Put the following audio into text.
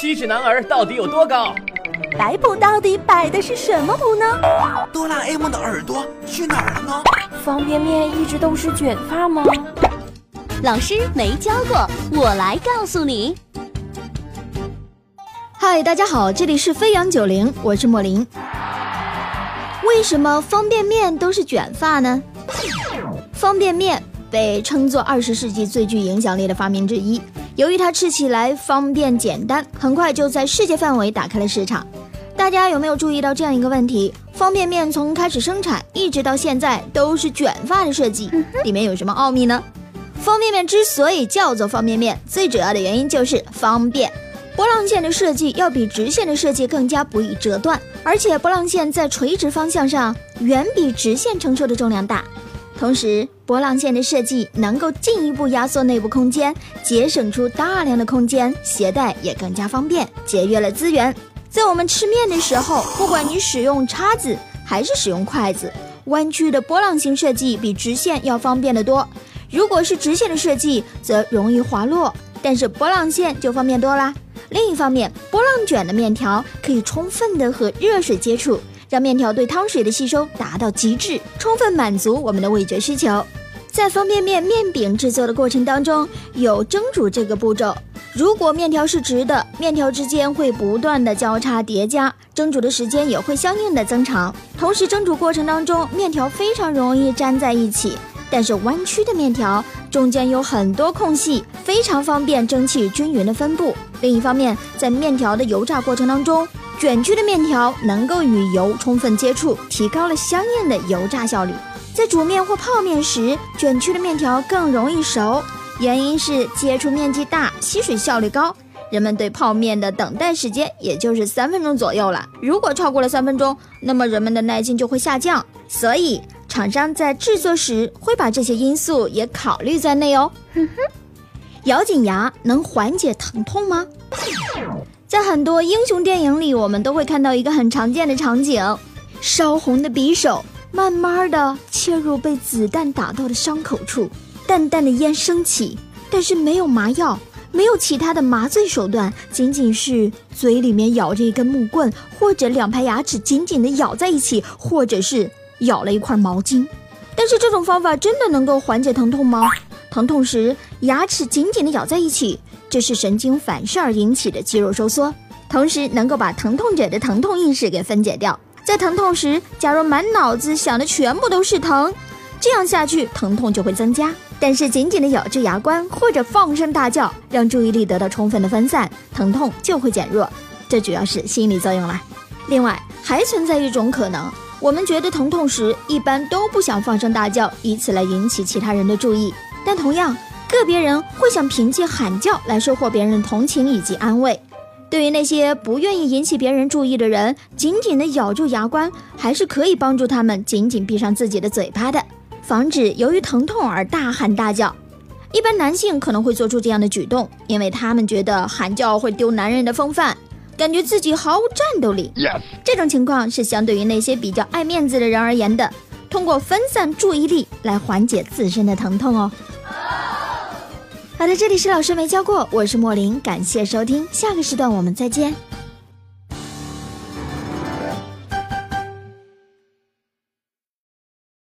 七尺男儿到底有多高？摆谱到底摆的是什么谱呢？哆啦 A 梦的耳朵去哪儿了呢？方便面一直都是卷发吗？老师没教过，我来告诉你。嗨，大家好，这里是飞扬九零，我是莫林。为什么方便面都是卷发呢？方便面被称作二十世纪最具影响力的发明之一，由于它吃起来方便简单，很快就在世界范围打开了市场。大家有没有注意到这样一个问题？方便面从开始生产一直到现在都是卷发的设计，里面有什么奥秘呢？方便面之所以叫做方便面，最主要的原因就是方便。波浪线的设计要比直线的设计更加不易折断，而且波浪线在垂直方向上远比直线承受的重量大。同时，波浪线的设计能够进一步压缩内部空间，节省出大量的空间，携带也更加方便，节约了资源。在我们吃面的时候，不管你使用叉子还是使用筷子，弯曲的波浪形设计比直线要方便得多。如果是直线的设计，则容易滑落，但是波浪线就方便多啦。另一方面，波浪卷的面条可以充分的和热水接触，让面条对汤水的吸收达到极致，充分满足我们的味觉需求。在方便面面饼制作的过程当中，有蒸煮这个步骤。如果面条是直的，面条之间会不断的交叉叠加，蒸煮的时间也会相应的增长。同时，蒸煮过程当中，面条非常容易粘在一起。但是弯曲的面条中间有很多空隙，非常方便蒸汽均匀的分布。另一方面，在面条的油炸过程当中，卷曲的面条能够与油充分接触，提高了相应的油炸效率。在煮面或泡面时，卷曲的面条更容易熟，原因是接触面积大，吸水效率高。人们对泡面的等待时间也就是三分钟左右了。如果超过了三分钟，那么人们的耐心就会下降。所以。厂商在制作时会把这些因素也考虑在内哦。哼哼，咬紧牙能缓解疼痛吗？在很多英雄电影里，我们都会看到一个很常见的场景：烧红的匕首慢慢的切入被子弹打到的伤口处，淡淡的烟升起，但是没有麻药，没有其他的麻醉手段，仅仅是嘴里面咬着一根木棍，或者两排牙齿紧紧的咬在一起，或者是。咬了一块毛巾，但是这种方法真的能够缓解疼痛吗？疼痛时牙齿紧紧的咬在一起，这是神经反射而引起的肌肉收缩，同时能够把疼痛者的疼痛意识给分解掉。在疼痛时，假如满脑子想的全部都是疼，这样下去疼痛就会增加。但是紧紧的咬住牙关或者放声大叫，让注意力得到充分的分散，疼痛就会减弱。这主要是心理作用了。另外还存在一种可能。我们觉得疼痛时，一般都不想放声大叫，以此来引起其他人的注意。但同样，个别人会想凭借喊叫来收获别人的同情以及安慰。对于那些不愿意引起别人注意的人，紧紧地咬住牙关，还是可以帮助他们紧紧闭上自己的嘴巴的，防止由于疼痛而大喊大叫。一般男性可能会做出这样的举动，因为他们觉得喊叫会丢男人的风范。感觉自己毫无战斗力。这种情况是相对于那些比较爱面子的人而言的，通过分散注意力来缓解自身的疼痛哦。好的，这里是老师没教过，我是莫林，感谢收听，下个时段我们再见。